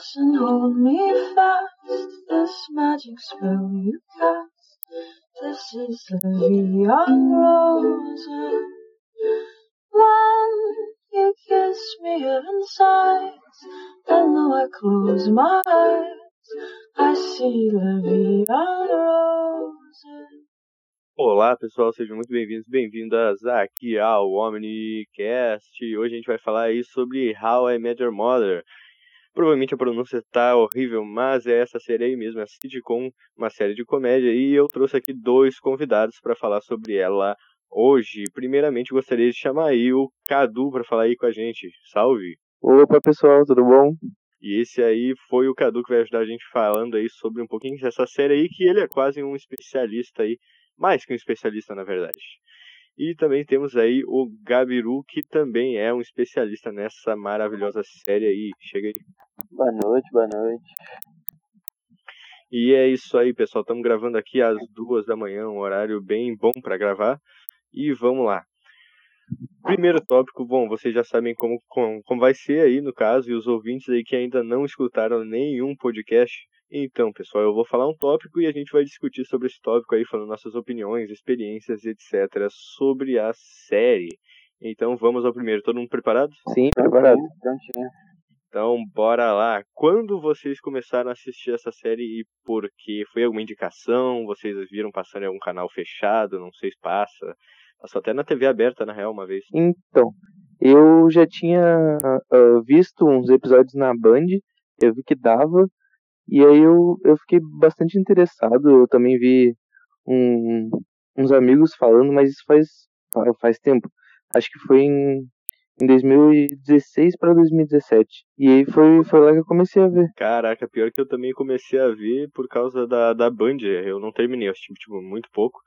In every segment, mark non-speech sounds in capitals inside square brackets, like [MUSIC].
Close and hold me fast. This magic spell you cast. This is the Via Rosa. When you kiss me inside, and though I close my eyes, I see the Via Rosa. Olá pessoal, sejam muito bem-vindos, bem-vindas aqui ao OmniCast. Hoje a gente vai falar aí sobre How I Met Your Mother. Provavelmente a pronúncia tá horrível, mas é essa série aí mesmo, é sitcom, uma série de comédia, e eu trouxe aqui dois convidados para falar sobre ela hoje. Primeiramente, gostaria de chamar aí o Cadu para falar aí com a gente. Salve! Opa pessoal, tudo bom? E esse aí foi o Cadu que vai ajudar a gente falando aí sobre um pouquinho dessa série aí, que ele é quase um especialista aí, mais que um especialista na verdade. E também temos aí o Gabiru, que também é um especialista nessa maravilhosa série aí. Chega aí. Boa noite, boa noite. E é isso aí, pessoal. Estamos gravando aqui às duas da manhã, um horário bem bom para gravar. E vamos lá. Primeiro tópico, bom, vocês já sabem como, como, como vai ser aí no caso, e os ouvintes aí que ainda não escutaram nenhum podcast. Então, pessoal, eu vou falar um tópico e a gente vai discutir sobre esse tópico aí, falando nossas opiniões, experiências, etc., sobre a série. Então, vamos ao primeiro. Todo mundo preparado? Sim, preparado. Prontinho. Então, bora lá. Quando vocês começaram a assistir essa série e por quê? Foi alguma indicação? Vocês viram passando em algum canal fechado? Não sei se passa. Passou até na TV aberta, na real, uma vez. Então, eu já tinha uh, visto uns episódios na Band, eu vi que dava, e aí eu, eu fiquei bastante interessado. Eu também vi um, uns amigos falando, mas isso faz, faz tempo. Acho que foi em, em 2016 para 2017. E aí foi, foi lá que eu comecei a ver. Caraca, pior que eu também comecei a ver por causa da, da Band. Eu não terminei, eu assisti tipo, muito pouco.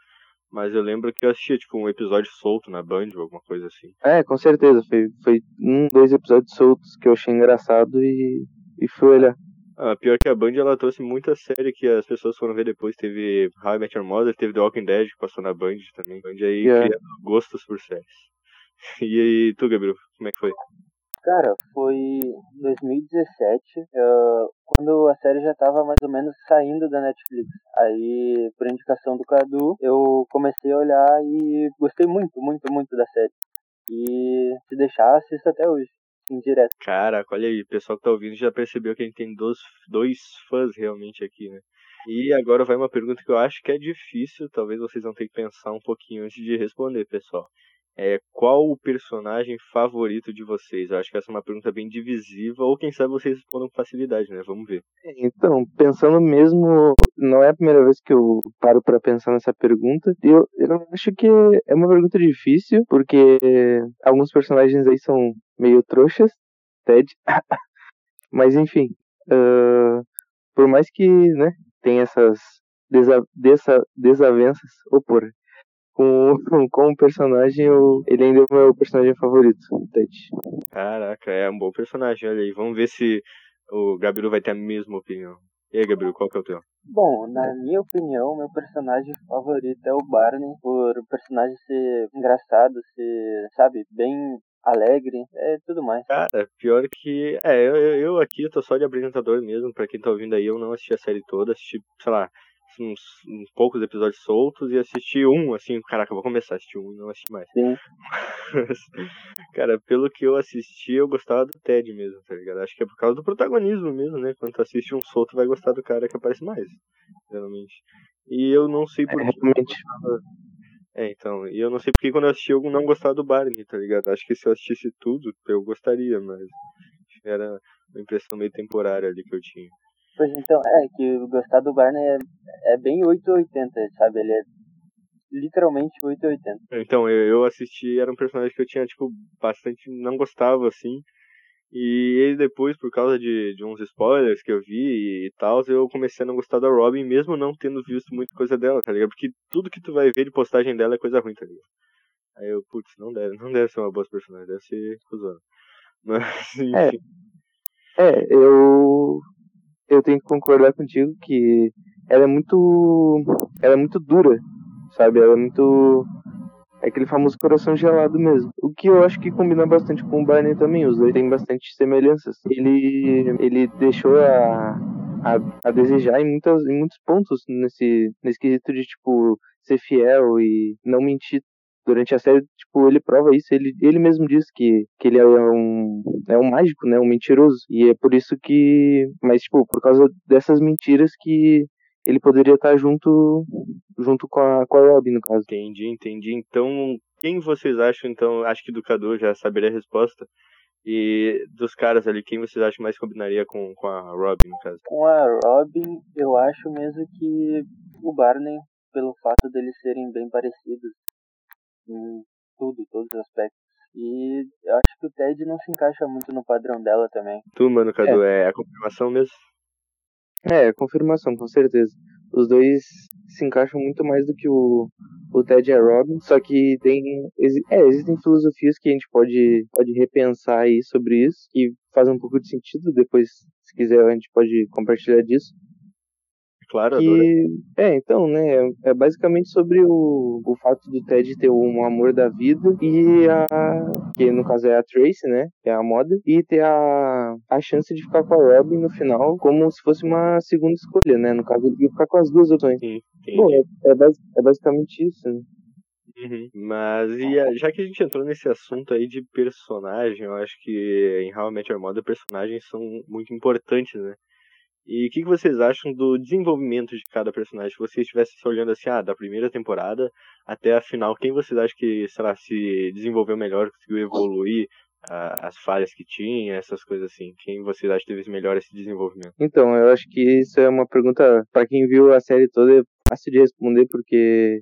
Mas eu lembro que eu assistia, tipo, um episódio solto na Band ou alguma coisa assim. É, com certeza. Foi, foi um, dois episódios soltos que eu achei engraçado e, e fui olhar. Ah, pior que a Band, ela trouxe muita série que as pessoas foram ver depois. Teve I Met Your Mother, teve The Walking Dead, que passou na Band também. Band aí Yeah. cria gostos por séries. [LAUGHS] E aí, tu, Gabriel, como é que foi? Cara, foi em 2017, eh, quando a série já tava mais ou menos saindo da Netflix. Aí, por indicação do Cadu, eu comecei a olhar e gostei muito, muito, muito da série. E se deixar, assisto até hoje, em direto. Caraca, olha aí, o pessoal que tá ouvindo já percebeu que a gente tem dois, dois fãs realmente aqui, né? E agora vai uma pergunta que eu acho que é difícil, talvez vocês vão ter que pensar um pouquinho antes de responder, pessoal. É, qual o personagem favorito de vocês? Eu acho que essa é uma pergunta bem divisiva, ou quem sabe vocês respondam com facilidade, né? Vamos ver. Então, pensando mesmo, não é a primeira vez que eu paro pra pensar nessa pergunta. Eu, eu acho que é uma pergunta difícil, porque alguns personagens aí são meio trouxas, Ted. [LAUGHS] Mas enfim, ah, por mais que, né, tenha essas desa, desa, desavenças, ou por com, [LAUGHS] com o personagem, eu, ele ainda é o meu personagem favorito, o Ted. Caraca, é um bom personagem, olha aí. Vamos ver se o Gabriel vai ter a mesma opinião. E aí, Gabriel, qual que é o teu? Bom, na minha opinião, meu personagem favorito é o Barney, por o personagem ser engraçado, ser, sabe, bem alegre, é tudo mais. Cara, pior que. É, eu, eu- eu aqui tô só de apresentador mesmo, pra quem tá ouvindo aí, eu não assisti a série toda, assisti, sei lá, uns, uns poucos episódios soltos e assisti um, assim, caraca, vou começar a assistir um e não assisti mais. Sim. Cara, pelo que eu assisti, eu gostava do Ted mesmo, tá ligado? Acho que é por causa do protagonismo mesmo, né? Quando tu assiste um solto, vai gostar do cara que aparece mais, geralmente. E eu não sei É, por que. realmente. É, então, e eu não sei porque quando eu assisti eu não gostava do Barney, tá ligado? Acho que se eu assistisse tudo, eu gostaria, mas era uma impressão meio temporária ali que eu tinha. Pois então, é que gostar do Barney é, é bem 880, sabe? Ele é literalmente 880. Então, eu, eu assisti, era um personagem que eu tinha, tipo, bastante, não gostava, assim, e ele depois, por causa de, de uns spoilers que eu vi e, tal, eu comecei a não gostar da Robin, mesmo não tendo visto muita coisa dela, tá ligado? Porque tudo que tu vai ver de postagem dela é coisa ruim, tá ligado? Aí eu, putz, não deve, não deve ser uma boa personagem, deve ser cuzona. [LAUGHS] Mas, enfim. É, eu eu tenho que concordar contigo que ela é muito ela é muito dura, sabe? Ela é muito É aquele famoso coração gelado mesmo. O que eu acho que combina bastante com o Barney também. Os dois têm bastante semelhanças. Ele, ele deixou a, a, a desejar em, muitas, em muitos pontos nesse, nesse quesito de, tipo, ser fiel e não mentir durante a série, tipo, ele prova isso, ele, ele mesmo diz que, que ele é um, é um mágico, né, um mentiroso, e é por isso que, mas, tipo, por causa dessas mentiras que ele poderia estar junto junto com a, com a Robin, no caso. Entendi, entendi. Então, quem vocês acham, então, acho que do Cadu já saberia a resposta, e dos caras ali, quem vocês acham mais combinaria com, com a Robin, no caso? Com a Robin, eu acho mesmo que o Barney, pelo fato deles serem bem parecidos em tudo, todos os aspectos. E eu acho que o Ted não se encaixa muito no padrão dela também. Tu, mano, Cadu, é, é a confirmação mesmo? É, confirmação, com certeza. Os dois se encaixam muito mais do que o, o Ted e a Robin, só que tem é, existem filosofias que a gente pode, pode repensar aí sobre isso, que fazem um pouco de sentido, depois, se quiser, a gente pode compartilhar disso. Claro, que é então né é basicamente sobre o, o fato do Ted ter um amor da vida e a que no caso é a Tracy né que é a moda e ter a, a chance de ficar com a Robin no final como se fosse uma segunda escolha né no caso ele ficar com as duas opções Sim, Bom, é, é, é basicamente isso né? Uhum. Mas e a, já que a gente entrou nesse assunto aí de personagem, eu acho que em How I Met Your Mother personagens são muito importantes, né? E o que, que, vocês acham do desenvolvimento de cada personagem? Se vocês estivessem olhando assim, ah, da primeira temporada até a final, quem vocês acham que, sei lá, se desenvolveu melhor, conseguiu evoluir, ah, as falhas que tinha, essas coisas assim? Quem vocês acham que teve melhor esse desenvolvimento? Então, eu acho que isso é uma pergunta, para quem viu a série toda, é fácil de responder, porque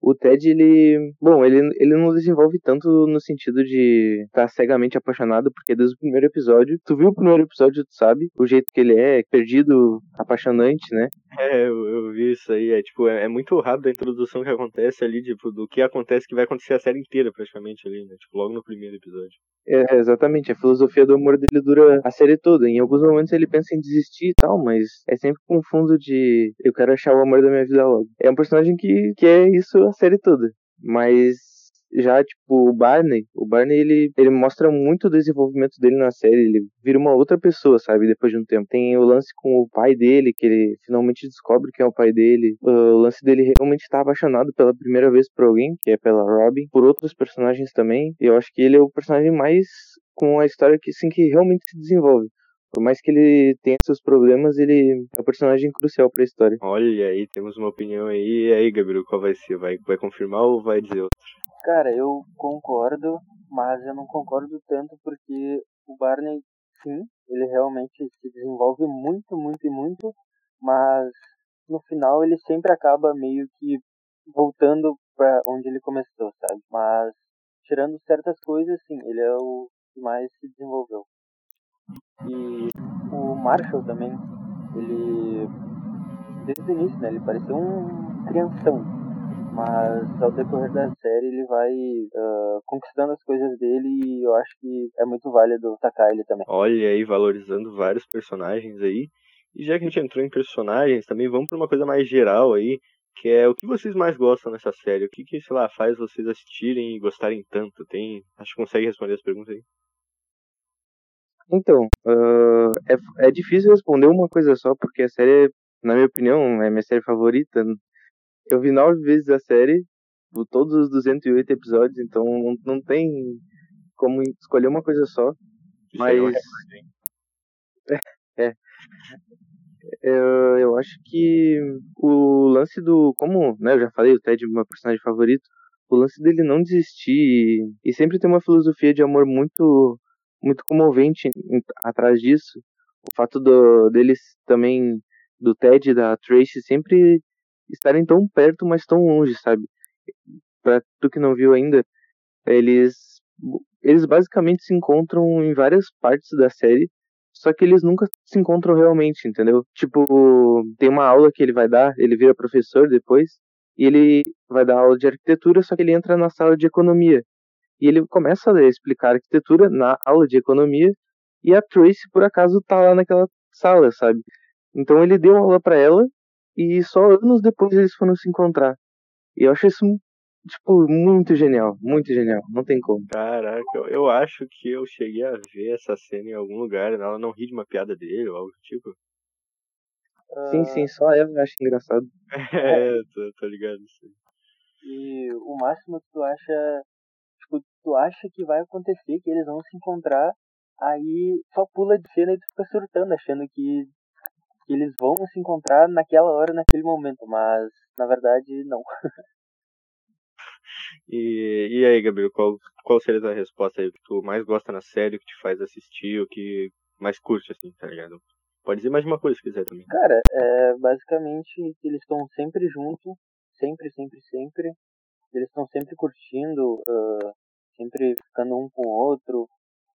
o Ted, ele. Bom, ele, ele não desenvolve tanto no sentido de estar tá cegamente apaixonado, porque desde o primeiro episódio. Tu viu o primeiro episódio, tu sabe? O jeito que ele é, perdido, apaixonante, né? [LAUGHS] É, eu, eu vi isso aí. É tipo, é, é, muito rápido a introdução que acontece ali, tipo, do que acontece que vai acontecer a série inteira, praticamente, ali, né? Tipo, logo no primeiro episódio. É, exatamente. A filosofia do amor dele dura a série toda. Em alguns momentos ele pensa em desistir e tal, mas é sempre com fundo de eu quero achar o amor da minha vida logo. É um personagem que, que é isso a série toda. Mas já, tipo, o Barney, o Barney, ele, ele mostra muito o desenvolvimento dele na série, ele vira uma outra pessoa, sabe, depois de um tempo. Tem o lance com o pai dele, que ele finalmente descobre que é o pai dele. O lance dele realmente estar tá apaixonado pela primeira vez por alguém, que é pela Robin, por outros personagens também. Eu acho que ele é o personagem mais com a história que, assim, que realmente se desenvolve. Por mais que ele tenha seus problemas, ele é um personagem crucial para a história. Olha aí, temos uma opinião aí. E aí, Gabriel, qual vai ser? Vai, vai confirmar ou vai dizer outra? Cara, eu concordo, mas eu não concordo tanto porque o Barney, sim, ele realmente se desenvolve muito, muito e muito, mas no final ele sempre acaba meio que voltando para onde ele começou, sabe? Mas tirando certas coisas, sim, ele é o que mais se desenvolveu. E o Marshall também, ele desde o início, né, ele parecia um crianção, mas ao decorrer da série ele vai uh, conquistando as coisas dele e eu acho que é muito válido sacar ele também. Olha aí, valorizando vários personagens aí. E já que a gente entrou em personagens, também vamos para uma coisa mais geral aí, que é o que vocês mais gostam nessa série? O que, que sei lá, faz vocês assistirem e gostarem tanto? Tem, acho que consegue responder as perguntas aí. Então, uh, é, é difícil responder uma coisa só, porque a série, na minha opinião, é minha série favorita. Eu vi nove vezes a série, todos os 208 episódios, então não, não tem como escolher uma coisa só. Isso mas. [LAUGHS] É, é. Eu, eu acho que o lance do. Como né, eu já falei, o Ted é meu personagem favorito. O lance dele não desistir e, e sempre ter uma filosofia de amor muito muito comovente atrás disso. O fato do, deles também, do Ted e da Tracy, sempre estarem tão perto, mas tão longe, sabe? Pra tu que não viu ainda, eles, eles basicamente se encontram em várias partes da série, só que eles nunca se encontram realmente, entendeu? Tipo, tem uma aula que ele vai dar, ele vira professor depois, e ele vai dar aula de arquitetura, só que ele entra na sala de economia. E ele começa a explicar arquitetura na aula de economia e a Tracy por acaso tá lá naquela sala, sabe? Então ele deu aula para ela e só anos depois eles foram se encontrar. E eu acho isso tipo, muito genial, muito genial, não tem como. Caraca, eu, eu acho que eu cheguei a ver essa cena em algum lugar, ela não ri de uma piada dele ou algo do tipo. Sim, sim, só eu acho engraçado. [LAUGHS] É, tô, tô ligado. Sim. E o máximo que tu acha, tipo, tu acha que vai acontecer, que eles vão se encontrar, aí só pula de cena e tu fica surtando, achando que, que eles vão se encontrar naquela hora, naquele momento, mas na verdade não. [LAUGHS] E, e aí, Gabriel, qual, qual seria a tua resposta aí? Que tu mais gosta na série, o que te faz assistir, o que mais curte, assim, tá ligado? Pode dizer mais uma coisa se quiser também. Cara, é basicamente eles estão sempre juntos, sempre, sempre, sempre. Eles estão sempre curtindo, uh, sempre ficando um com o outro.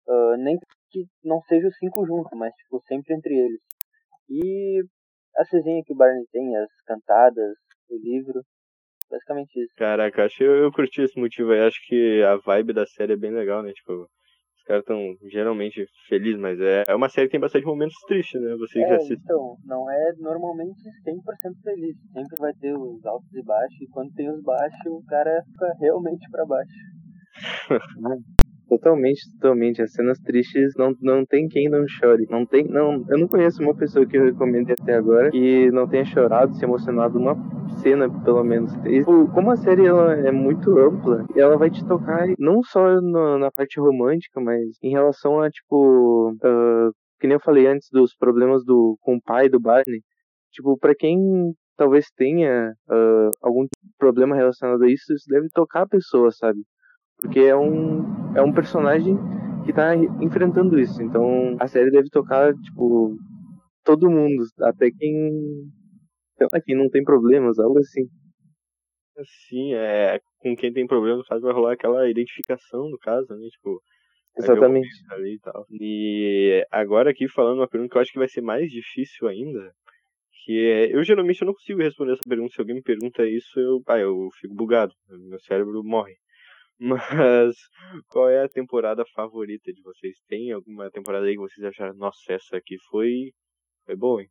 Uh, nem que não seja os cinco juntos, mas tipo, sempre entre eles. E a resenha que o Barney tem, as cantadas, o livro, basicamente isso. Caraca, acho eu, eu curti esse motivo aí. Acho que a vibe da série é bem legal, né? Tipo, os caras estão geralmente felizes, mas é, é uma série que tem bastante momentos tristes, né? Você é, que assiste. Então, não é normalmente 100% feliz. Sempre vai ter os altos e baixos, e quando tem os baixos, o cara fica realmente para baixo. [LAUGHS] Totalmente, totalmente. As cenas tristes não, não tem quem não chore. Não tem, não, eu não conheço uma pessoa que eu recomende até agora que não tenha chorado, se emocionado uma cena, pelo menos. E, tipo, como a série ela é muito ampla, ela vai te tocar não só no, na parte romântica, mas em relação a, tipo, uh, que nem eu falei antes dos problemas do, com o pai do Barney. Tipo, para quem talvez tenha uh, algum problema relacionado a isso, isso deve tocar a pessoa, sabe? Porque é um, é um personagem que tá enfrentando isso. Então a série deve tocar, tipo, todo mundo, até quem. Sei lá, quem não tem problemas, algo assim. Sim, é. Com quem tem problema, no caso, vai rolar aquela identificação, no caso, né? Tipo. Exatamente. Ali e, tal. e agora aqui falando uma pergunta que eu acho que vai ser mais difícil ainda, que é, eu geralmente eu não consigo responder essa pergunta, se alguém me pergunta isso, eu, ah, eu fico bugado, meu cérebro morre. Mas qual é a temporada favorita de vocês? Tem alguma temporada aí que vocês acharam, nossa, essa aqui foi, foi boa, hein?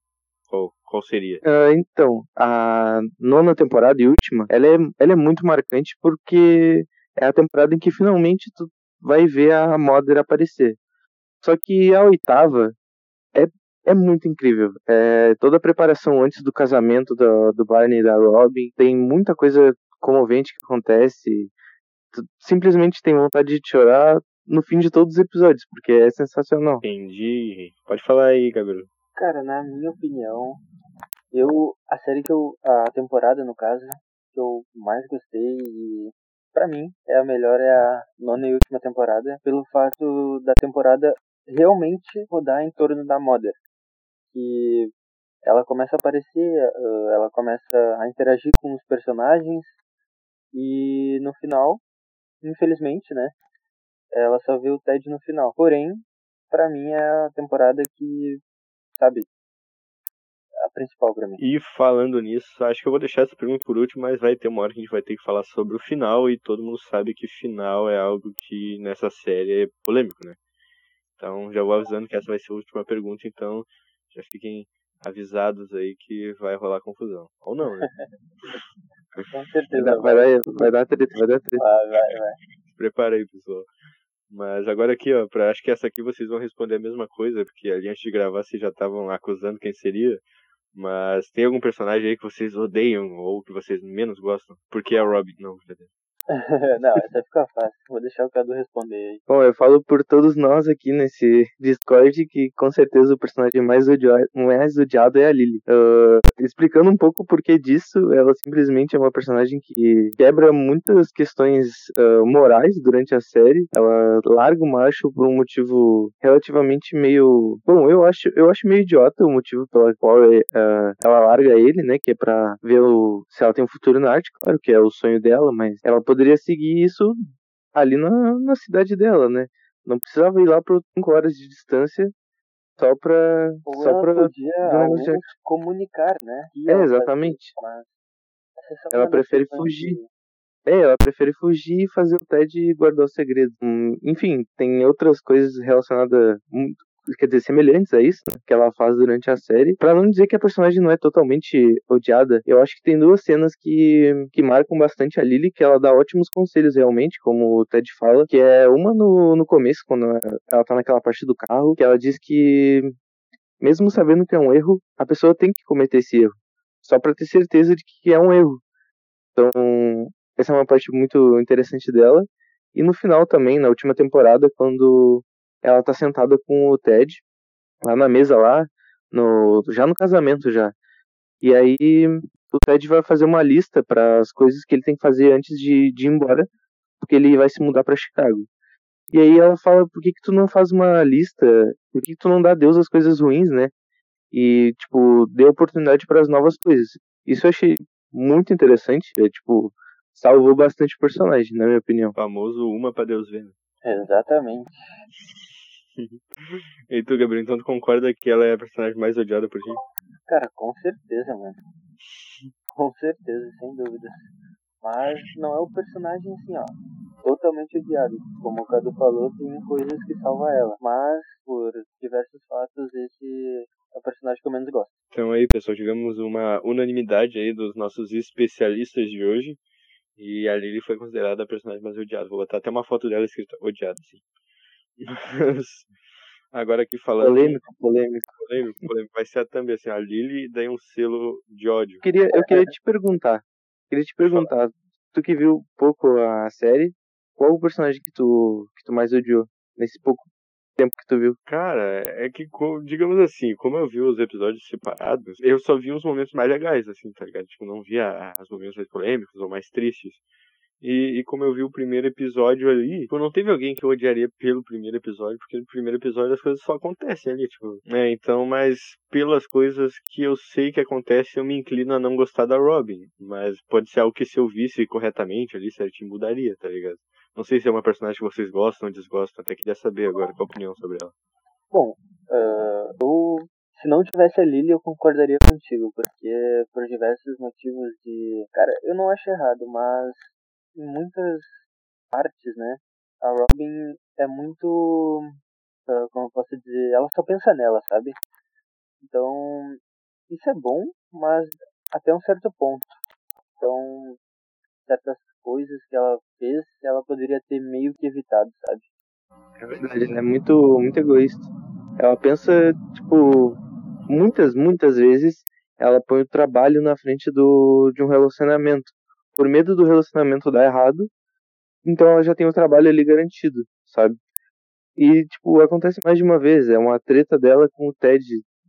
Qual, qual seria? Uh, então, a nona temporada e última, ela é, ela é muito marcante porque é a temporada em que finalmente tu vai ver a Mother aparecer. Só que a oitava é, é muito incrível. É, toda a preparação antes do casamento do, do Barney e da Robin, tem muita coisa comovente que acontece simplesmente tem vontade de chorar no fim de todos os episódios, porque é sensacional. Entendi. Pode falar aí, Gabriel. Cara, na minha opinião, eu a série que eu a temporada no caso que eu mais gostei e para mim é a melhor é a nona e última temporada, pelo fato da temporada realmente rodar em torno da Mother. Que ela começa a aparecer, ela começa a interagir com os personagens e no final infelizmente, né? Ela só viu o Ted no final. Porém, para mim é a temporada que, sabe, a principal para mim. E falando nisso, acho que eu vou deixar essa pergunta por último, mas vai ter uma hora que a gente vai ter que falar sobre o final e todo mundo sabe que final é algo que nessa série é polêmico, né? Então já vou avisando que essa vai ser a última pergunta, então já fiquem avisados aí que vai rolar confusão. Ou não, né? [LAUGHS] Com certeza. Vai, vai, vai dar treta, vai dar treta. Vai, vai, vai. Se prepara aí, pessoal. Mas agora aqui, ó, pra, acho que essa aqui vocês vão responder a mesma coisa, porque ali antes de gravar vocês já estavam acusando quem seria. Mas tem algum personagem aí que vocês odeiam ou que vocês menos gostam? Porque é o Robin, não, brincadeira. [LAUGHS] não, essa fica fácil. Vou deixar o Cadu responder aí. Bom, eu falo por todos nós aqui nesse Discord que com certeza o personagem mais odiado, mais odiado é a Lily. Uh, explicando um pouco o porquê disso, ela simplesmente é uma personagem que quebra muitas questões uh, morais durante a série. Ela larga o macho por um motivo relativamente meio. Bom, eu acho, eu acho meio idiota o motivo pelo qual uh, ela larga ele, né? Que é pra ver o, se ela tem um futuro na arte, claro que é o sonho dela, mas ela poderia seguir isso ali na, na cidade dela, né? Não precisava ir lá por 5 horas de distância só pra. Ou só ela pra podia comunicar, né? É, exatamente. mas Ela prefere fugir. de- É, ela prefere fugir e fazer o Ted guardar o segredo. Hum, enfim, tem outras coisas relacionadas. Quer dizer, semelhantes a isso, né, que ela faz durante a série. Para não dizer que a personagem não é totalmente odiada, eu acho que tem duas cenas que, que marcam bastante a Lily, que ela dá ótimos conselhos realmente, como o Ted fala, que é uma no, no começo, quando ela tá naquela parte do carro, que ela diz que mesmo sabendo que é um erro, a pessoa tem que cometer esse erro, só para ter certeza de que é um erro. Então, essa é uma parte muito interessante dela. E no final também, na última temporada, quando ela tá sentada com o Ted, lá na mesa lá, no, já no casamento já. E aí o Ted vai fazer uma lista para as coisas que ele tem que fazer antes de, de ir embora, porque ele vai se mudar para Chicago. E aí ela fala, por que que tu não faz uma lista? Por que, que tu não dá Deus as coisas ruins, né? E, tipo, dê oportunidade para as novas coisas. Isso eu achei muito interessante, é, tipo, salvou bastante o personagem, na minha opinião. O famoso uma para Deus ver. Né? Exatamente. [LAUGHS] e tu, Gabriel, então tu concorda que ela é a personagem mais odiada por ti? Cara, com certeza, mano. Com certeza, sem dúvida. Mas não é o personagem assim, ó, totalmente odiado. Como o Cadu falou, tem coisas que salvam ela. Mas, por diversos fatos, esse é o personagem que eu menos gosto. Então aí, pessoal, tivemos uma unanimidade aí dos nossos especialistas de hoje. E a Lily foi considerada a personagem mais odiada. Vou botar até uma foto dela escrita odiada, assim. [LAUGHS] Agora aqui falando. Polêmico, polêmico. Polêmico, polêmico. Vai ser a thumb, assim, a Lily daí um selo de ódio. Eu queria, eu queria te perguntar. Queria te perguntar, tu que viu pouco a série, qual o personagem que tu, que tu mais odiou nesse pouco tempo que tu viu? Cara, é que, digamos assim, como eu vi os episódios separados, eu só vi os momentos mais legais, assim, tá ligado? Tipo, não via os momentos mais polêmicos ou mais tristes. E, e, como eu vi o primeiro episódio ali, tipo, não teve alguém que eu odiaria pelo primeiro episódio, porque no primeiro episódio as coisas só acontecem ali, tipo. É, então, mas pelas coisas que eu sei que acontecem, eu me inclino a não gostar da Robin. Mas pode ser algo que se eu visse corretamente ali, certinho, mudaria, tá ligado? Não sei se é uma personagem que vocês gostam ou desgostam, até queria saber agora qual a opinião sobre ela. Bom, uh, eu, se não tivesse a Lily, eu concordaria contigo, porque por diversos motivos de. Cara, eu não acho errado, mas em muitas partes, né? A Robin é muito. Uh, como eu posso dizer? Ela só pensa nela, sabe? Então, isso é bom, mas até um certo ponto. Então, certas coisas que ela fez, ela poderia ter meio que evitado, sabe? É verdade, ela é muito, muito egoísta. Ela pensa, tipo, muitas, muitas vezes ela põe o trabalho na frente do, de um relacionamento. Por medo do relacionamento dar errado, então ela já tem o trabalho ali garantido, sabe? E, tipo, acontece mais de uma vez. É uma treta dela com o Ted,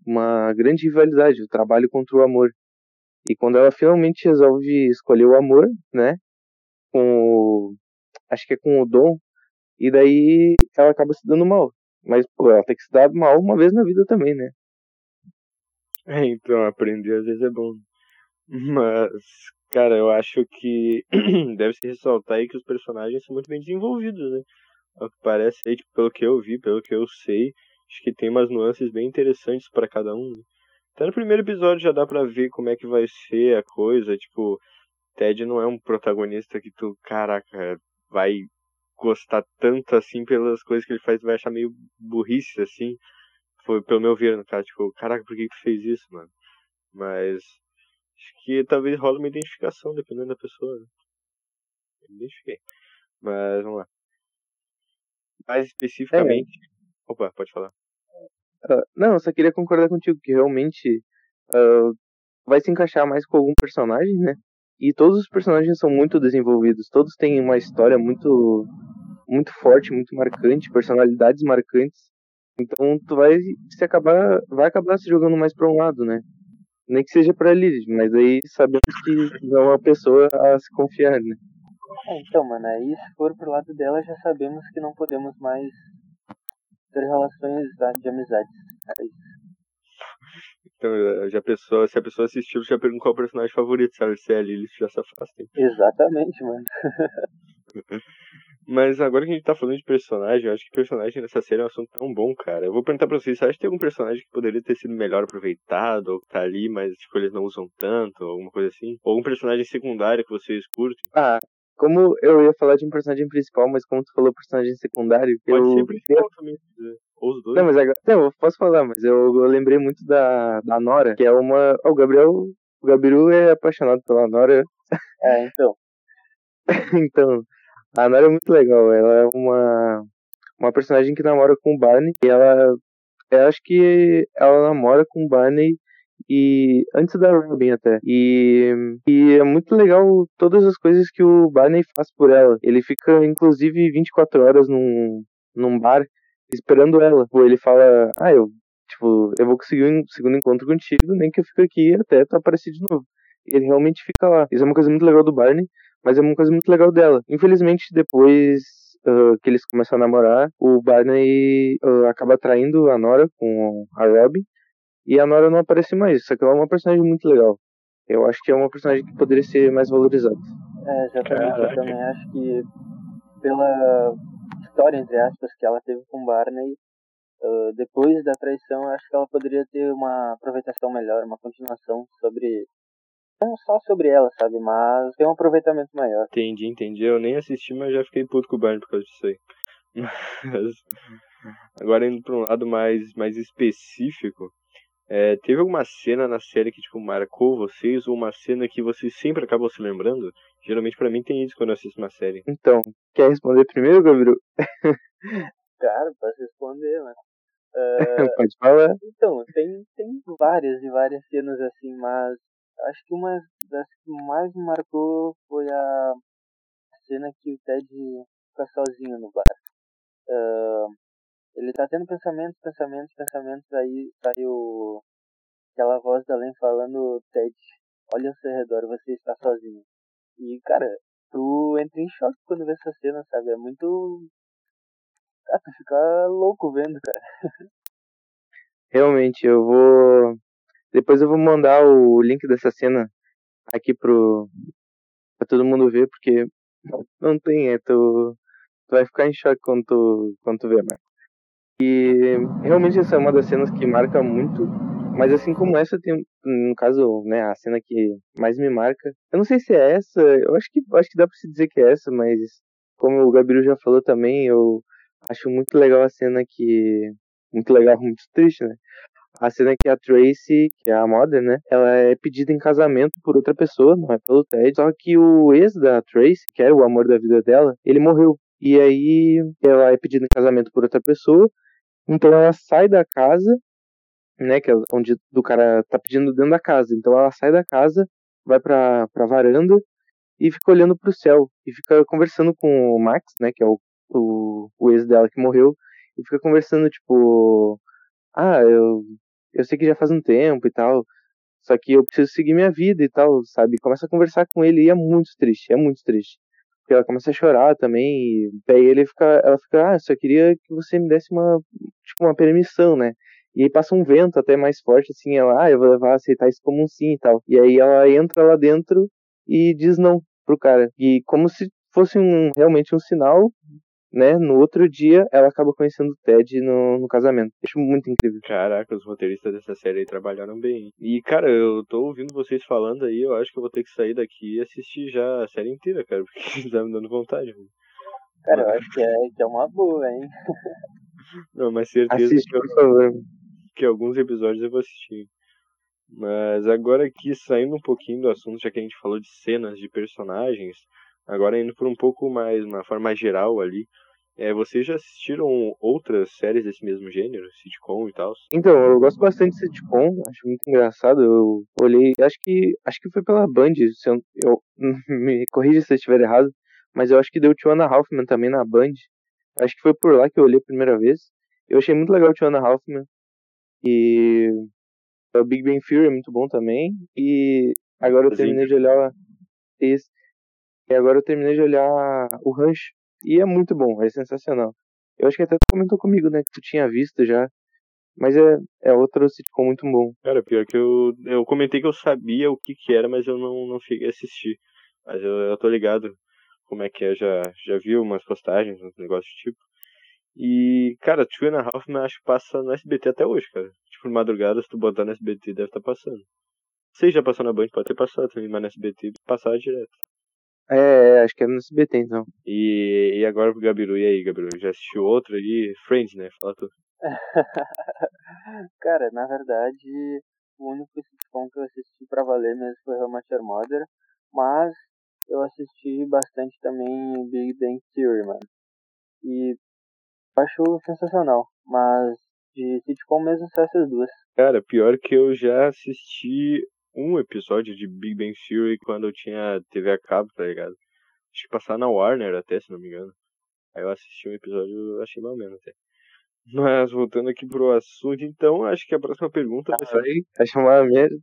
uma grande rivalidade, o trabalho contra o amor. E quando ela finalmente resolve escolher o amor, né? Com o. Acho que é com o Dom. E daí ela acaba se dando mal. Mas, pô, ela tem que se dar mal uma vez na vida também, né? É, então, aprender às vezes é bom. Mas, cara, eu acho que [CLEARS THROAT] deve se ressaltar aí que os personagens são muito bem desenvolvidos, né? Ao que parece aí, tipo, pelo que eu vi, pelo que eu sei, acho que tem umas nuances bem interessantes para cada um. Né? Até no primeiro episódio já dá pra ver como é que vai ser a coisa, tipo, Ted não é um protagonista que tu, caraca, vai gostar tanto assim pelas coisas que ele faz, vai achar meio burrice assim. Foi pelo meu ver, no caso, tipo, caraca, por que tu fez isso, mano? Mas acho que talvez rola uma identificação dependendo da pessoa. Né? Eu identifiquei. Mas vamos lá. Mais especificamente. É. Opa, pode falar. Uh, não, eu só queria concordar contigo que realmente uh, vai se encaixar mais com algum personagem, né? E todos os personagens são muito desenvolvidos, todos têm uma história muito muito forte, muito marcante, personalidades marcantes. Então tu vai se acabar, vai acabar se jogando mais para um lado, né? Nem que seja para Lilith, mas aí sabemos que não é uma pessoa a se confiar, né? É, então, mano, aí se for pro lado dela já sabemos que não podemos mais ter relações de amizade. É isso. Então, já a pessoa, se a pessoa assistiu, já perguntou qual é o personagem favorito, sabe? Se é a Lilith, já se afasta. Exatamente, mano. [LAUGHS] Mas agora que a gente tá falando de personagem, eu acho que personagem nessa série é um assunto tão bom, cara. Eu vou perguntar pra vocês, você acha que tem algum personagem que poderia ter sido melhor aproveitado, ou que tá ali, mas tipo, eles não usam tanto, ou alguma coisa assim? Ou algum personagem secundário que vocês curtem? Ah, como eu ia falar de um personagem principal, mas como tu falou personagem secundário, Pode eu... ser principal também, Ou os dois. Não, mas agora. Não, eu posso falar, mas eu, eu lembrei muito da, da Nora, que é uma. ó, o Gabriel. O Gabiru é apaixonado pela Nora. É, então. [LAUGHS] então, a Nora é muito legal. Ela é uma. Uma personagem que namora com o Barney. E ela. Eu acho que ela namora com o Barney e antes da Robin até. E, e é muito legal todas as coisas que o Barney faz por ela. Ele fica inclusive 24 horas num, num bar esperando ela. Ou ele fala: "Ah, eu tipo, eu vou conseguir um segundo encontro contigo, nem que eu fique aqui até tu aparecer de novo". Ele realmente fica lá. Isso é uma coisa muito legal do Barney, mas é uma coisa muito legal dela. Infelizmente, depois uh, que eles começam a namorar, o Barney uh, acaba traindo a Nora com a Robin. E a Nora não aparece mais, só que ela é uma personagem muito legal. Eu acho que é uma personagem que poderia ser mais valorizada. É, exatamente. Eu também acho que pela história, entre aspas, que ela teve com Barney, ah, depois da traição, acho que ela poderia ter uma aproveitação melhor, uma continuação sobre. Não só sobre ela, sabe? Mas ter um aproveitamento maior. Entendi, entendi. Eu nem assisti, mas já fiquei puto com o Barney por causa disso aí. [LAUGHS] Mas, agora indo pra um lado mais, mais específico, é, teve alguma cena na série que, tipo, marcou vocês, ou uma cena que vocês sempre acabam se lembrando? Geralmente pra mim tem isso quando eu assisto uma série. Então, quer responder primeiro, Gabriel? [LAUGHS] Cara, posso responder, mas. [LAUGHS] ah, Pode falar. Então, tem, tem várias e várias cenas assim, mas acho que uma das que mais me marcou foi a cena que o Ted fica sozinho no bar. Ah, ele tá tendo pensamentos, pensamentos, pensamentos, aí sai o, aquela voz da Len falando, Ted, olha ao seu redor, você está sozinho. E, cara, tu entra em choque quando vê essa cena, sabe? É muito... Ah, tu fica louco vendo, cara. [LAUGHS] Realmente, eu vou. Depois eu vou mandar o link dessa cena aqui pro. pra todo mundo ver, porque [LAUGHS] não tem, é, tu, tu vai ficar em choque quando tu, quando tu ver, Marco. E realmente essa é uma das cenas que marca muito, mas assim como essa tem, no caso, né, a cena que mais me marca, eu não sei se é essa, eu acho que, acho que dá pra se dizer que é essa, mas como o Gabriel já falou também, eu acho muito legal a cena que, muito legal, [LAUGHS] muito triste, né? A cena que a Tracy, que é a Mother, né? Ela é pedida em casamento por outra pessoa, não é pelo Ted. Só que o ex da Tracy, que era o amor da vida dela, ele morreu. E aí ela é pedida em casamento por outra pessoa. Então ela sai da casa, né? Que é onde do cara tá pedindo dentro da casa. Então ela sai da casa, vai pra, pra varanda e fica olhando pro céu. E fica conversando com o Max, né? Que é o, o, o ex dela que morreu. E fica conversando, tipo. Ah, eu, eu sei que já faz um tempo e tal. Só que eu preciso seguir minha vida e tal, sabe? Começa a conversar com ele e é muito triste, é muito triste. Porque ela começa a chorar também, e daí ele fica, ela fica, ah, só queria que você me desse uma, tipo, uma permissão, né? E aí passa um vento até mais forte, assim, ela, ah, eu vou levar, aceitar isso como um sim e tal. E aí ela entra lá dentro e diz não pro cara. E como se fosse um, realmente um sinal, né? No outro dia, ela acaba conhecendo o Ted no, no casamento. Acho muito incrível. Caraca, os roteiristas dessa série aí trabalharam bem. E, cara, eu tô ouvindo vocês falando aí, eu acho que eu vou ter que sair daqui e assistir já a série inteira, cara, [LAUGHS] porque tá me dando vontade. mano. Cara, eu acho que é, que é uma boa, hein? [LAUGHS] Não, mas certeza Assiste, que, eu- por favor. que alguns episódios eu vou assistir. Mas agora aqui, saindo um pouquinho do assunto, já que a gente falou de cenas, de personagens, agora indo por um pouco mais, uma forma mais geral ali, é, vocês já assistiram outras séries desse mesmo gênero, sitcom e tal? Então, eu gosto bastante de sitcom, acho muito engraçado. Eu olhei, acho que acho que foi pela Band, se eu, eu [LAUGHS] me corrija se eu estiver errado, mas eu acho que deu Tiana Hoffman também na Band. Acho que foi por lá que eu olhei a primeira vez. Eu achei muito legal o Tiana Hoffman. E o Big Bang Theory é muito bom também. E agora eu terminei de olhar esse. E agora eu terminei de olhar o Rancho. E é muito bom, é sensacional. Eu acho que até tu comentou comigo, né, que tu tinha visto já. Mas é, é outro sitcom muito bom. Cara, pior que eu, eu comentei que eu sabia o que que era, mas eu não, não cheguei a assistir. Mas eu, eu tô ligado como é que é, já, já vi umas postagens, uns negócios tipo. E, cara, Two and a Half acho que passa no SBT até hoje, cara. Tipo, madrugada, se tu botar no SBT, deve estar passando. Sei já passou na Band, pode ter passado também, mas no SBT passar direto. É, é, acho que é no SBT então. E, e agora pro Gabiru, e aí, Gabiru? Já assistiu outro aí? Friends, né? Fala tu. [LAUGHS] Cara, na verdade, o único sitcom que eu assisti pra valer mesmo foi How Much Your Mother, mas eu assisti bastante também Big Bang Theory, mano. E acho sensacional, mas de sitcom mesmo só essas duas. Cara, pior que eu já assisti um episódio de Big Bang Theory quando eu tinha TV a cabo, tá ligado? Acho que passar na Warner até, se não me engano. Aí eu assisti um episódio, achei mal menos até. [LAUGHS] Mas voltando aqui pro assunto, então, acho que a próxima pergunta vai ser. Aí, acho uma merda.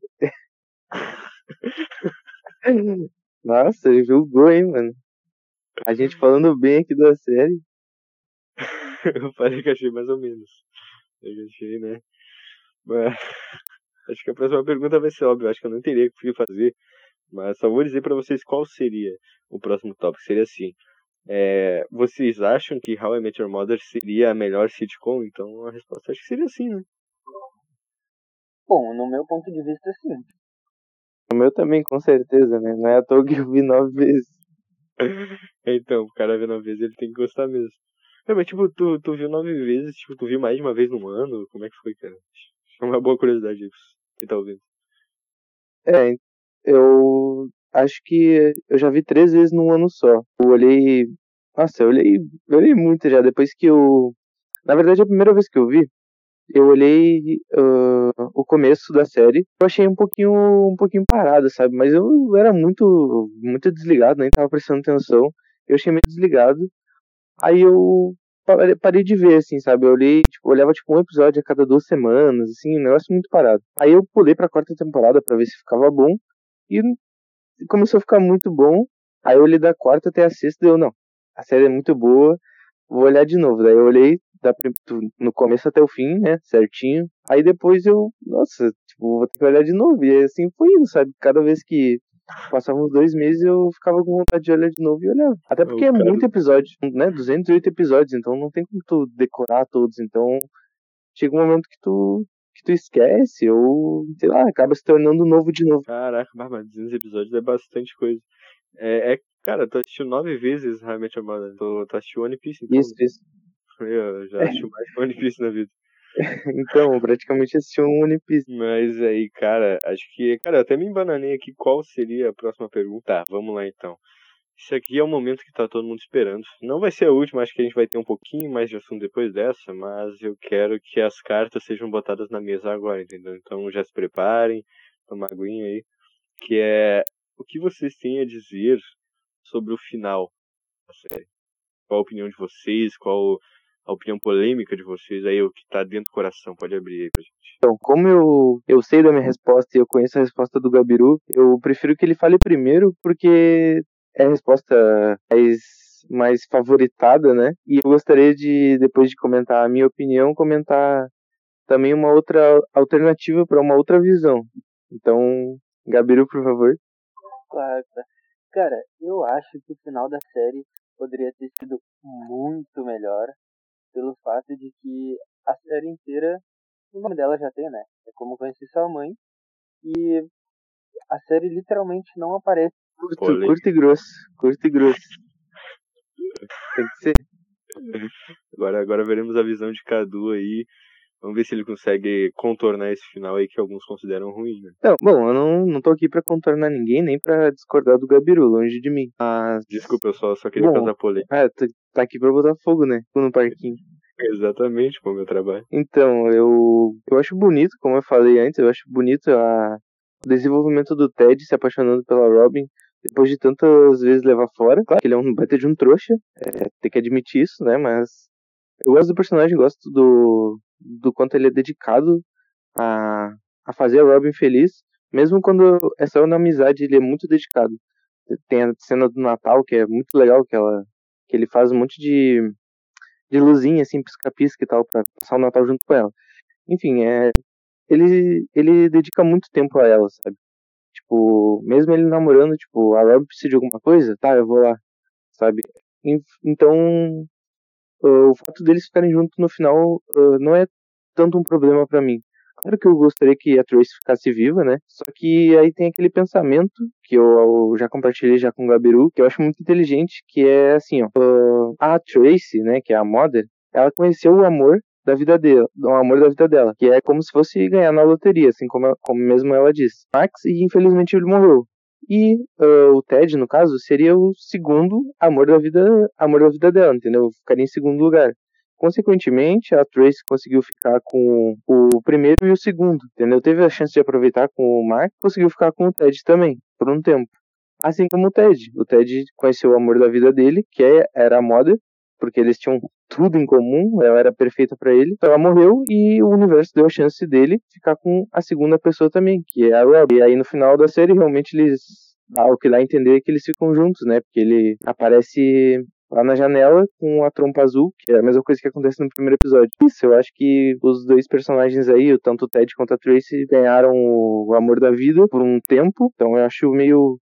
[LAUGHS] Nossa, ele julgou, hein, mano. A gente falando bem aqui da série. [LAUGHS] eu falei que achei mais ou menos. Eu achei, né? Mas acho que a próxima pergunta vai ser óbvia. Acho que eu não teria o que fazer. Mas só vou dizer pra vocês qual seria o próximo tópico. Seria assim. É, vocês acham que How I Met Your Mother seria a melhor sitcom? Então a resposta acho que seria sim, né? Bom, no meu ponto de vista, sim. O meu também, com certeza, né? Não é à toa que eu vi nove vezes. [LAUGHS] então, o cara vê nove vezes, ele tem que gostar mesmo. É, mas tipo, tu, tu viu nove vezes, tipo, tu viu mais de uma vez no ano? Como é que foi, cara? É uma boa curiosidade isso. Quem tá ouvindo? É, eu acho que eu já vi três vezes num ano só. Eu olhei. Nossa, eu olhei, eu olhei muito já. Depois que eu. Na verdade, a primeira vez que eu vi, eu olhei uh, o começo da série. Eu achei um pouquinho, um pouquinho parado, sabe? Mas eu era muito, muito desligado, nem tava prestando atenção. Eu achei meio desligado. Aí eu parei de ver, assim, sabe? Eu olhei, tipo, olhava tipo um episódio a cada duas semanas, assim, um negócio muito parado. Aí eu pulei pra quarta temporada para ver se ficava bom. E começou a ficar muito bom. Aí eu olhei da quarta até a sexta e eu, não, a série é muito boa, vou olhar de novo. Daí eu olhei da, no começo até o fim, né, certinho. Aí depois eu, nossa, tipo, vou ter que olhar de novo. E assim foi indo, sabe? Cada vez que passavam uns dois meses eu ficava com vontade de olhar de novo e olhava. Até porque é muito episódio, né? 208 episódios, então não tem como tu decorar todos. Então chega um momento que tu que tu esquece, ou, sei lá, acaba se tornando novo de novo. Caraca, mas 200 episódios é bastante coisa. É, é cara, tu assistiu nove vezes realmente a Mother. Tu, tu assistiu One Piece, então. Isso, isso. [LAUGHS] Eu já assisti mais One Piece na vida. [LAUGHS] então, praticamente assisti um One Piece. Mas aí, cara, acho que. Cara, eu até me embananei aqui qual seria a próxima pergunta. Tá, vamos lá então. Isso aqui é o momento que tá todo mundo esperando. Não vai ser a última, acho que a gente vai ter um pouquinho mais de assunto depois dessa, mas eu quero que as cartas sejam botadas na mesa agora, entendeu? Então já se preparem, uma aguinha aí. Que é o que vocês têm a dizer sobre o final da série. Qual a opinião de vocês? Qual a opinião polêmica de vocês aí, o que tá dentro do coração? Pode abrir aí pra gente. Então, como eu, eu sei da minha resposta e eu conheço a resposta do Gabiru, eu prefiro que ele fale primeiro, porque é a resposta mais, mais favoritada, né? E eu gostaria de, depois de comentar a minha opinião, comentar também uma outra alternativa para uma outra visão. Então, Gabiru, por favor. Claro, cara, eu acho que o final da série poderia ter sido muito melhor pelo fato de que a série inteira, o nome dela já tem, né? É como conhecer sua mãe. E a série literalmente não aparece Curto, curto e grosso. Curto e grosso. Tem que ser. [LAUGHS] Agora, agora veremos a visão de Cadu aí. Vamos ver se ele consegue contornar esse final aí que alguns consideram ruim, né? Não, bom, eu não, não tô aqui pra contornar ninguém, nem pra discordar do Gabiru, longe de mim. Mas... Desculpa, eu só, só queria bom, causar polêmica. É, tá aqui pra botar fogo, né? No parquinho. [LAUGHS] Exatamente, com o meu trabalho. Então, eu, eu acho bonito, como eu falei antes, eu acho bonito a, o desenvolvimento do Ted se apaixonando pela Robin depois de tantas vezes levar fora. Claro que ele é um baita de um trouxa, é, tem que admitir isso, né? Mas eu gosto do personagem, gosto do, do quanto ele é dedicado a, a fazer a Robin feliz. Mesmo quando é só na amizade, ele é muito dedicado. Tem a cena do Natal, que é muito legal, que, ela, que ele faz um monte de, de luzinha, assim, pisca-pisca e tal, pra passar o Natal junto com ela. Enfim, é, ele, ele dedica muito tempo a ela, sabe? Tipo, mesmo ele namorando, tipo, a Rob precisa de alguma coisa, tá, eu vou lá, sabe? Então, o fato deles ficarem juntos no final não é tanto um problema para mim. Claro que eu gostaria que a Tracy ficasse viva, né? Só que aí tem aquele pensamento que eu, eu já compartilhei já com o Gabiru, que eu acho muito inteligente, que é assim, ó. a Tracy, né, que é a Mother, ela conheceu o amor da vida dela, o amor da vida dela, que é como se fosse ganhar na loteria, assim como, como mesmo ela disse. Max, e infelizmente ele morreu. E uh, o Ted, no caso, seria o segundo amor da vida, amor da vida dela, entendeu? Ficaria em segundo lugar. Consequentemente, a Trace conseguiu ficar com o primeiro e o segundo, entendeu? Teve a chance de aproveitar com o Mark, conseguiu ficar com o Ted também, por um tempo. Assim como o Ted. O Ted conheceu o amor da vida dele, que é, era a moda, porque eles tinham tudo em comum, ela era perfeita para ele. Então ela morreu e o universo deu a chance dele ficar com a segunda pessoa também, que é a Rob. E aí no final da série realmente eles o que a entender é que eles ficam juntos, né? Porque ele aparece lá na janela com a trompa azul, que é a mesma coisa que acontece no primeiro episódio. Isso, eu acho que os dois personagens aí, tanto o Ted quanto a Tracy, ganharam o amor da vida por um tempo, então eu acho meio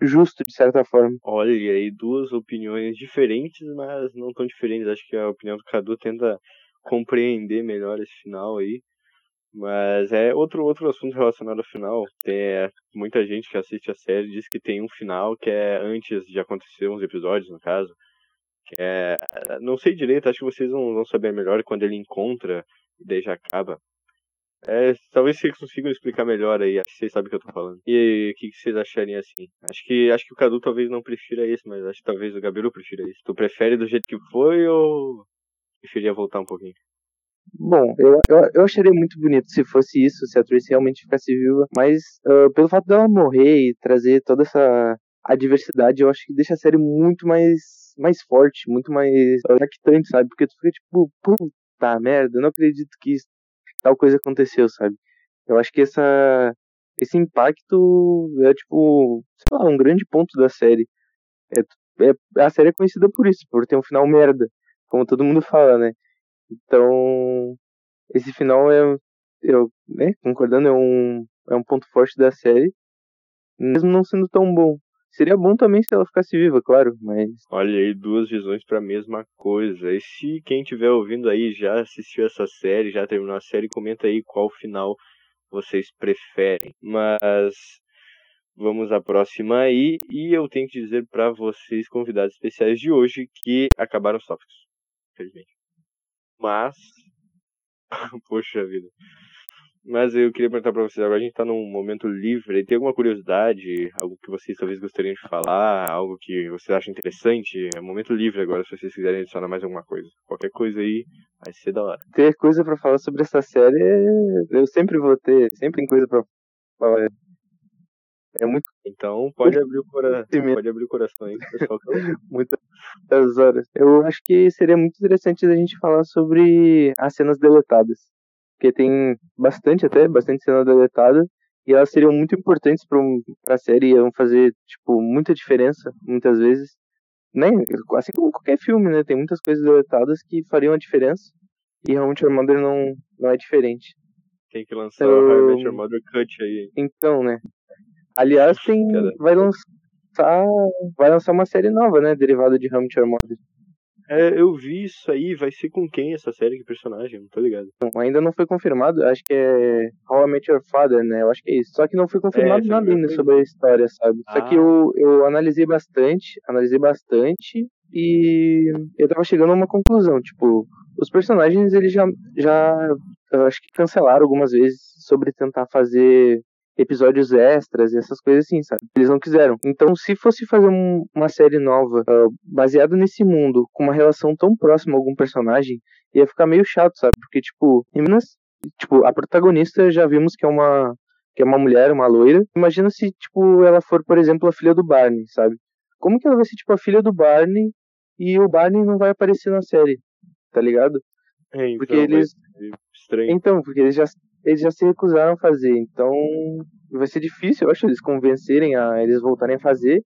justo de certa forma. Olha, aí duas opiniões diferentes, mas não tão diferentes. Acho que a opinião do Cadu tenta compreender melhor esse final aí. Mas é outro, outro assunto relacionado ao final. Tem é, muita gente que assiste a série diz que tem um final que é antes de acontecer uns episódios, no caso. É. Não sei direito, acho que vocês vão, vão saber melhor quando ele encontra e daí já acaba. É, talvez vocês consigam explicar melhor aí, vocês sabem o que eu tô falando. E o que, que, vocês acharem assim? Acho que acho que o Cadu talvez não prefira isso, mas acho que talvez o Gabiru prefira isso. Tu prefere do jeito que foi ou preferia voltar um pouquinho? Bom, eu, eu, eu acharia muito bonito se fosse isso, se a Tracy realmente ficasse viva, mas uh, pelo fato dela morrer e trazer toda essa adversidade, eu acho que deixa a série muito mais mais forte, muito mais impactante, sabe? Porque tu fica tipo, puta merda, eu não acredito que tal coisa aconteceu, sabe? Eu acho que essa esse impacto é tipo, sei lá, um grande ponto da série. É, é, a série é conhecida por isso, por ter um final merda, como todo mundo fala, né? Então, esse final é, eu, né, concordando, é um, é um ponto forte da série, mesmo não sendo tão bom. Seria bom também se ela ficasse viva, claro, mas. Olha aí, duas visões para a mesma coisa. E se quem estiver ouvindo aí já assistiu essa série, já terminou a série, comenta aí qual final vocês preferem. Mas vamos à próxima aí. E eu tenho que dizer para vocês, convidados especiais de hoje, que acabaram os tópicos. Infelizmente. Mas. [LAUGHS] Poxa vida. Mas eu queria perguntar para vocês agora, a gente está num momento livre, tem alguma curiosidade, algo que vocês talvez gostariam de falar, algo que vocês acham interessante? É um momento livre agora, se vocês quiserem adicionar mais alguma coisa. Qualquer coisa aí, vai ser da hora. Ter coisa para falar sobre essa série, eu sempre vou ter, sempre tem coisa para falar. É muito. Então pode abrir o coração. Pode abrir o coração aí, pessoal. [LAUGHS] Muitas horas. Eu acho que seria muito interessante a gente falar sobre as cenas deletadas porque tem bastante até, bastante cena deletada, e elas seriam muito importantes para a série, iam fazer, tipo, muita diferença, muitas vezes. Né? Assim como qualquer filme, né? Tem muitas coisas deletadas que fariam a diferença, e Your Mother não, não é diferente. Tem que lançar então, o Your Mother Cut aí. Então, né? Aliás, tem, vai lançar, vai lançar uma série nova, né? Derivada de Your Mother. É, eu vi isso aí, vai ser com quem essa série, que personagem? Não tô ligado. Não, ainda não foi confirmado, acho que é How I Met Your Father, né? Eu acho que é isso. Só que não foi confirmado é, nada ainda sobre a história, sabe? Ah. Só que ah. eu, eu analisei bastante, analisei bastante e eu tava chegando a uma conclusão, tipo, os personagens eles já, já acho que cancelaram algumas vezes sobre tentar fazer episódios extras e essas coisas assim, sabe? Eles não quiseram. Então, se fosse fazer um, uma série nova uh, baseada nesse mundo, com uma relação tão próxima a algum personagem, ia ficar meio chato, sabe? Porque, tipo, em Minas, tipo, a protagonista já vimos que é uma que é uma mulher, uma loira. Imagina se, tipo, ela for, por exemplo, a filha do Barney, sabe? Como que ela vai ser, tipo, a filha do Barney e o Barney não vai aparecer na série, tá ligado? É, então, porque eles. Estranho. Então, porque eles já, eles já se recusaram a fazer. Então vai ser difícil, eu acho, eles convencerem a eles voltarem a fazer.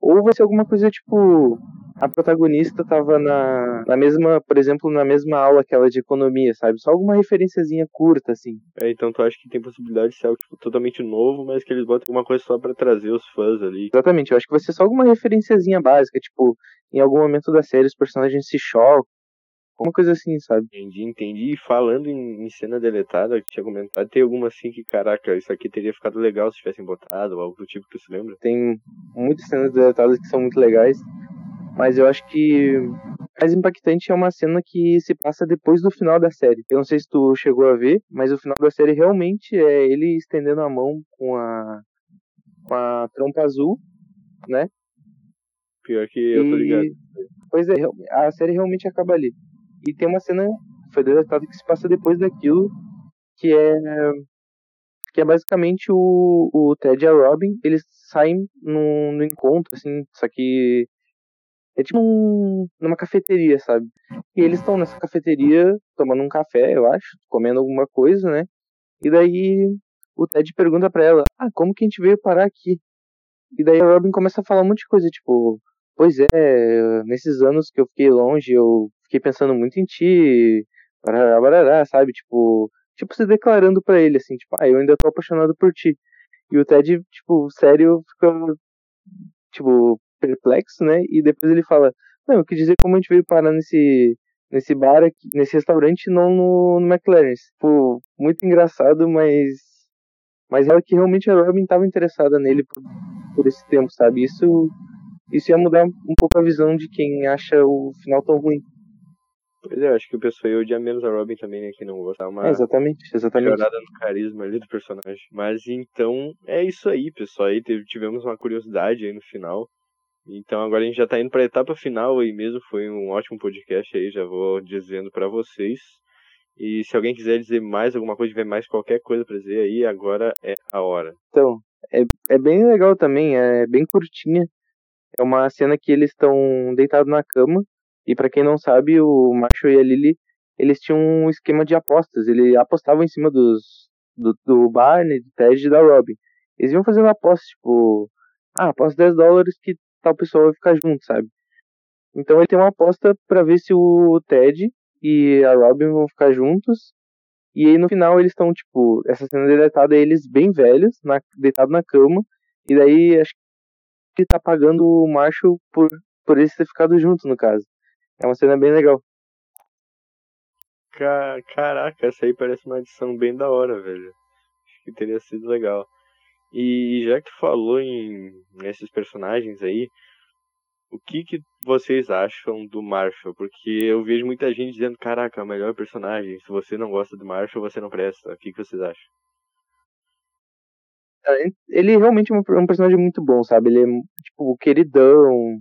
Ou vai ser alguma coisa tipo. A protagonista tava na, na mesma, por exemplo, na mesma aula que ela de economia, sabe? Só alguma referenciazinha curta, assim. É, então tu acha que tem possibilidade de ser algo tipo, totalmente novo, mas que eles botam alguma coisa só para trazer os fãs ali. Exatamente, eu acho que vai ser só alguma referenciazinha básica, tipo, em algum momento da série os personagens se chocam, uma coisa assim, sabe? Entendi, entendi. E falando em, em, cena deletada, que tinha comentado, tem alguma assim que, caraca, isso aqui teria ficado legal se tivessem botado, ou algo do tipo que tu se lembra? Tem muitas cenas deletadas que são muito legais, mas eu acho que mais impactante é uma cena que se passa depois do final da série. Eu não sei se tu chegou a ver, mas o final da série realmente é ele estendendo a mão com a, com a trompa azul, né? Pior que eu tô ligado. Pois é, a série realmente acaba ali. E tem uma cena foi deletada que se passa depois daquilo, que é que é basicamente o, o Ted e a Robin, eles saem no, no encontro, assim, só que é tipo um, numa cafeteria, sabe? E eles estão nessa cafeteria tomando um café, eu acho, comendo alguma coisa, né? E daí o Ted pergunta pra ela, ah, como que a gente veio parar aqui? E daí a Robin começa a falar um monte de coisa, tipo, pois é, nesses anos que eu fiquei longe, eu fiquei pensando muito em ti, barará, barará, sabe? Tipo, tipo, se declarando para ele, assim, tipo, ah, eu ainda tô apaixonado por ti. E o Ted, tipo, sério, fica, tipo, perplexo, né? E depois ele fala, não, eu quis dizer como a gente veio parar nesse, nesse bar aqui, nesse restaurante, não no, no McLaren's. Tipo, muito engraçado, mas, mas ela que realmente a Robin tava interessada nele por, por esse tempo, sabe? Isso, isso ia mudar um pouco a visão de quem acha o final tão ruim. Pois é, acho que o pessoal ia odiar menos a Robin também, né? Que não gostar uma é, exatamente, exatamente. melhorada no carisma ali do personagem. Mas então, é isso aí, pessoal. Aí teve, tivemos uma curiosidade aí no final. Então agora a gente já tá indo pra etapa final aí mesmo. Foi um ótimo podcast aí, já vou dizendo para vocês. E se alguém quiser dizer mais alguma coisa, tiver mais qualquer coisa pra dizer aí, agora é a hora. Então, é, é bem legal também, é bem curtinha. É uma cena que eles estão deitados na cama e para quem não sabe, o Marshall e a Lily, eles tinham um esquema de apostas. Ele apostavam em cima dos, do, do Barney, do Ted e da Robin. Eles iam fazendo apostas, tipo, ah, aposto 10 dólares que tal pessoa vai ficar junto, sabe? Então ele tem uma aposta para ver se o Ted e a Robin vão ficar juntos. E aí no final eles estão, tipo, essa cena deletada é eles bem velhos, na, deitados na cama. E daí acho que tá pagando o Marshall por, por eles ter ficado juntos, no caso. É uma cena bem legal. Caraca, essa aí parece uma edição bem da hora, velho. Acho que teria sido legal. E já que tu falou em esses personagens aí, o que, que vocês acham do Marshall? Porque eu vejo muita gente dizendo, caraca, é o melhor personagem. Se você não gosta do Marshall, você não presta. O que, que vocês acham? É, ele realmente é um personagem muito bom, sabe? Ele é, tipo, queridão,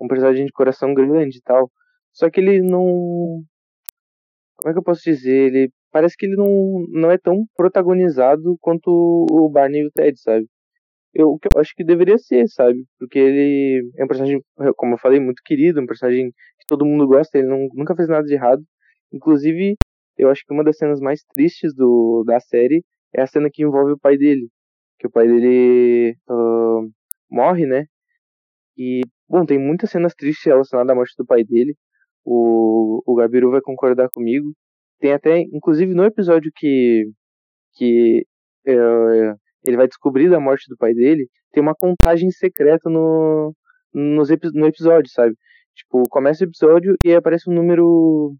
um personagem de coração grande e tal. Só que ele não. Como é que eu posso dizer? Ele parece que ele não, não é tão protagonizado quanto o Barney e o Ted, sabe? Eu, o que eu acho que deveria ser, sabe? Porque ele é um personagem, como eu falei, muito querido, um personagem que todo mundo gosta, ele não, nunca fez nada de errado. Inclusive, eu acho que uma das cenas mais tristes do, da série é a cena que envolve o pai dele. Que o pai dele uh, morre, né? E, bom, tem muitas cenas tristes relacionadas à morte do pai dele o, o Gabiru vai concordar comigo. Tem até, inclusive no episódio que, que é, ele vai descobrir da morte do pai dele, tem uma contagem secreta no, nos, no episódio, sabe? Tipo, começa o episódio e aparece um número.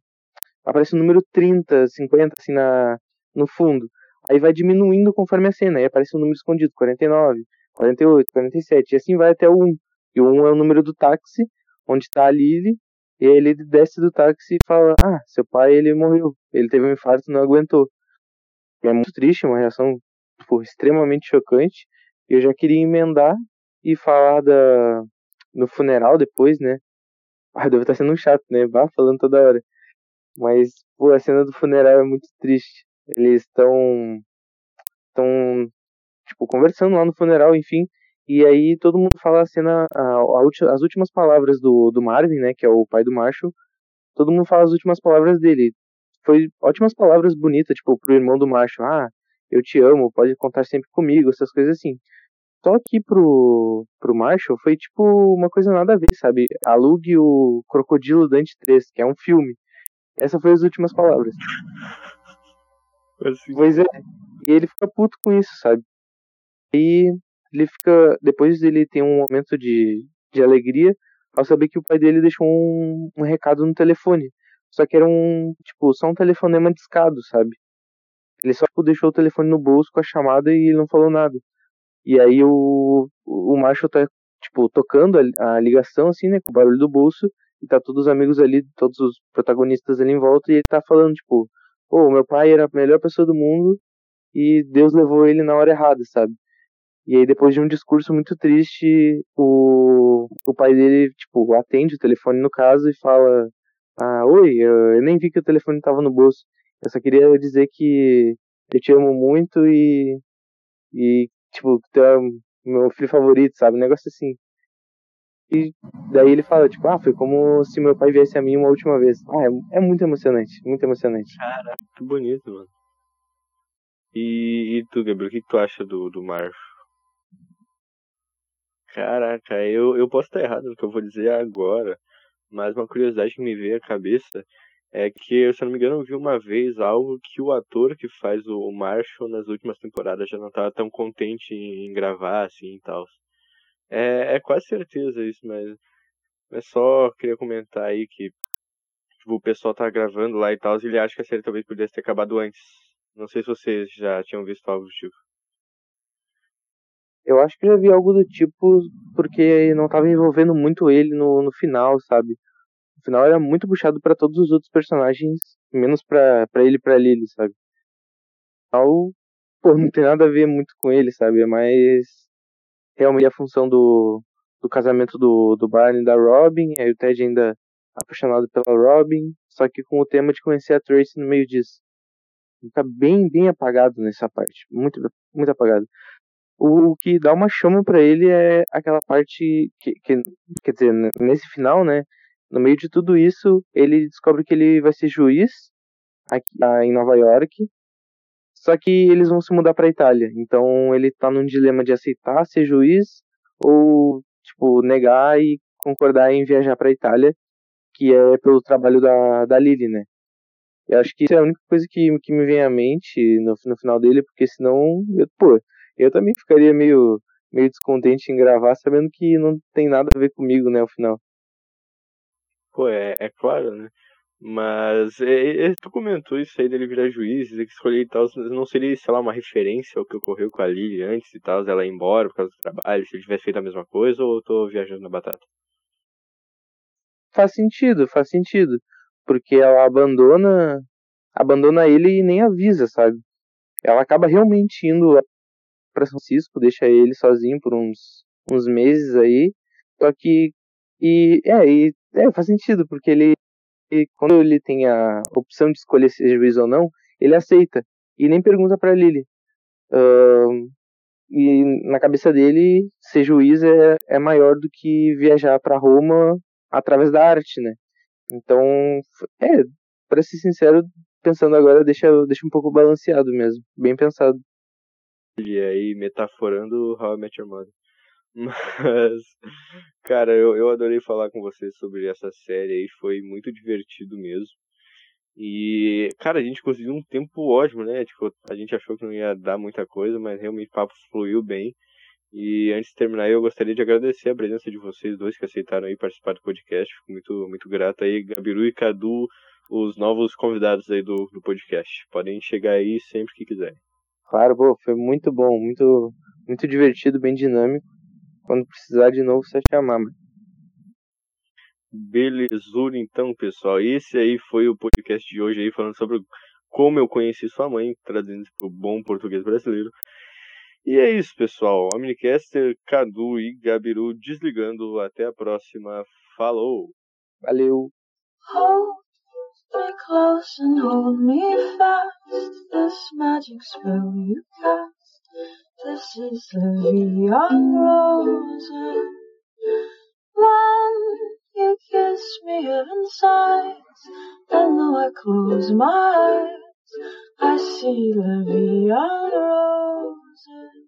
Aparece um número 30, 50, assim, na, no fundo. Aí vai diminuindo conforme a cena. Aí aparece um número escondido, 49, 48, 47, e assim vai até o 1. E o 1 é o número do táxi, onde está a Lily, e ele desce do táxi e fala: Ah, seu pai ele morreu. Ele teve um infarto não aguentou. E é muito triste, uma reação tipo, extremamente chocante. Eu já queria emendar e falar da no funeral depois, né? Ah, deve estar sendo um chato, né? Vá falando toda hora. Mas, pô, a cena do funeral é muito triste. Eles estão. estão. tipo, conversando lá no funeral, enfim. E aí todo mundo fala a cena, a, a, as últimas palavras do, do Marvin, né, que é o pai do Marshall. Todo mundo fala as últimas palavras dele. Foi ótimas palavras bonitas, tipo, pro irmão do Marshall. Ah, eu te amo, pode contar sempre comigo, essas coisas assim. Só que pro, pro Marshall foi tipo uma coisa nada a ver, sabe? Alugue o Crocodilo Dante 3, que é um filme. Essas foram as últimas palavras. Assim. Pois é. E ele fica puto com isso, sabe? E ele fica. Depois ele tem um momento de, de alegria ao saber que o pai dele deixou um, um recado no telefone. Só que era um, tipo, só um telefonema discado, sabe? Ele só tipo, deixou o telefone no bolso com a chamada e ele não falou nada. E aí o, o Marshall tá, tipo, tocando a, a ligação, assim, né, com o barulho do bolso, e tá todos os amigos ali, todos os protagonistas ali em volta, e ele tá falando, tipo, pô, meu pai era a melhor pessoa do mundo e Deus levou ele na hora errada, sabe? E aí depois de um discurso muito triste, o, o pai dele, tipo, atende o telefone no caso e fala, ah, oi, eu nem vi que o telefone tava no bolso. Eu só queria dizer que eu te amo muito e, e tipo, tu é meu filho favorito, sabe? Um negócio assim. E daí ele fala, tipo, ah, foi como se meu pai viesse a mim uma última vez. Ah, é, é muito emocionante, muito emocionante. Cara, que bonito, mano. E, e tu, Gabriel, o que, tu acha do, do Marvel? Caraca, eu, eu posso estar errado no que eu vou dizer agora, mas uma curiosidade que me veio à cabeça é que, se eu não me engano, eu vi uma vez algo que o ator que faz o Marshall nas últimas temporadas já não estava tão contente em gravar, assim, e tal. É, é quase certeza isso, mas, mas só queria comentar aí que tipo, o pessoal tá gravando lá e tal, e ele acha que a série talvez pudesse ter acabado antes. Não sei se vocês já tinham visto algo do tipo. Eu acho que já vi algo do tipo porque não tava envolvendo muito ele no, no final, sabe? O final era muito puxado para todos os outros personagens, menos pra ele e pra Lily, sabe? O final, pô, não tem nada a ver muito com ele, sabe? É mais realmente a função do, do casamento do, do Barney e da Robin, aí o Ted ainda apaixonado pela Robin, só que com o tema de conhecer a Tracy no meio disso. Fica bem, bem apagado nessa parte, muito, muito apagado. O, o que dá uma chama para ele é aquela parte que, que, quer dizer, nesse final, né, no meio de tudo isso, ele descobre que ele vai ser juiz aqui em Nova York só que eles vão se mudar para Itália. Então ele tá num dilema de aceitar ser juiz ou tipo negar e concordar em viajar para Itália, que é pelo trabalho da da Lily, né? Eu acho que isso é a única coisa que, que me vem à mente no, no final dele, porque senão, eu, pô, eu também ficaria meio, meio descontente em gravar, sabendo que não tem nada a ver comigo, né, o final. Pô, é, é claro, né? Mas é, é, tu comentou isso aí dele virar juiz, que escolher e tal, não seria, sei lá, uma referência ao que ocorreu com a Lily antes e tal, ela ir embora por causa do trabalho, se ele tivesse feito a mesma coisa, ou eu tô viajando na batata? Faz sentido, faz sentido. Porque ela abandona abandona ele e nem avisa, sabe? Ela acaba realmente indo para São Francisco, deixa ele sozinho por uns, uns meses aí. Só que. E é, e, é, faz sentido, porque ele e quando ele tem a opção de escolher ser juiz ou não, ele aceita e nem pergunta para Lily. Uh, e na cabeça dele, ser juiz é, é maior do que viajar para Roma através da arte, né? Então, é, para ser sincero, pensando agora, deixa, deixa um pouco balanceado mesmo, bem pensado. E aí, metaforando How I Met Your Mother. [LAUGHS] Mas, cara, eu, eu adorei falar com vocês sobre essa série aí, foi muito divertido mesmo. E, cara, a gente conseguiu um tempo ótimo, né? Tipo, a gente achou que não ia dar muita coisa, mas realmente o papo fluiu bem. E antes de terminar, eu gostaria de agradecer a presença de vocês dois que aceitaram aí participar do podcast. Fico muito, muito grato aí, Gabiru e Cadu, os novos convidados aí do, do podcast. Podem chegar aí sempre que quiserem. Claro, pô, foi muito bom, muito, muito divertido, bem dinâmico. Quando precisar de novo, você chamar, mano. Belezura, então, pessoal. Esse aí foi o podcast de hoje aí, falando sobre como eu conheci sua mãe, traduzindo para o bom português brasileiro. E é isso, pessoal. Omnicaster, Cadu e Gabiru desligando. Até a próxima. Falou! Valeu! Me close and hold me fast. This magic spell you cast. This is the Vion Rose. When you kiss me heaven sighs. and though I close my eyes, I see the Vion Rose.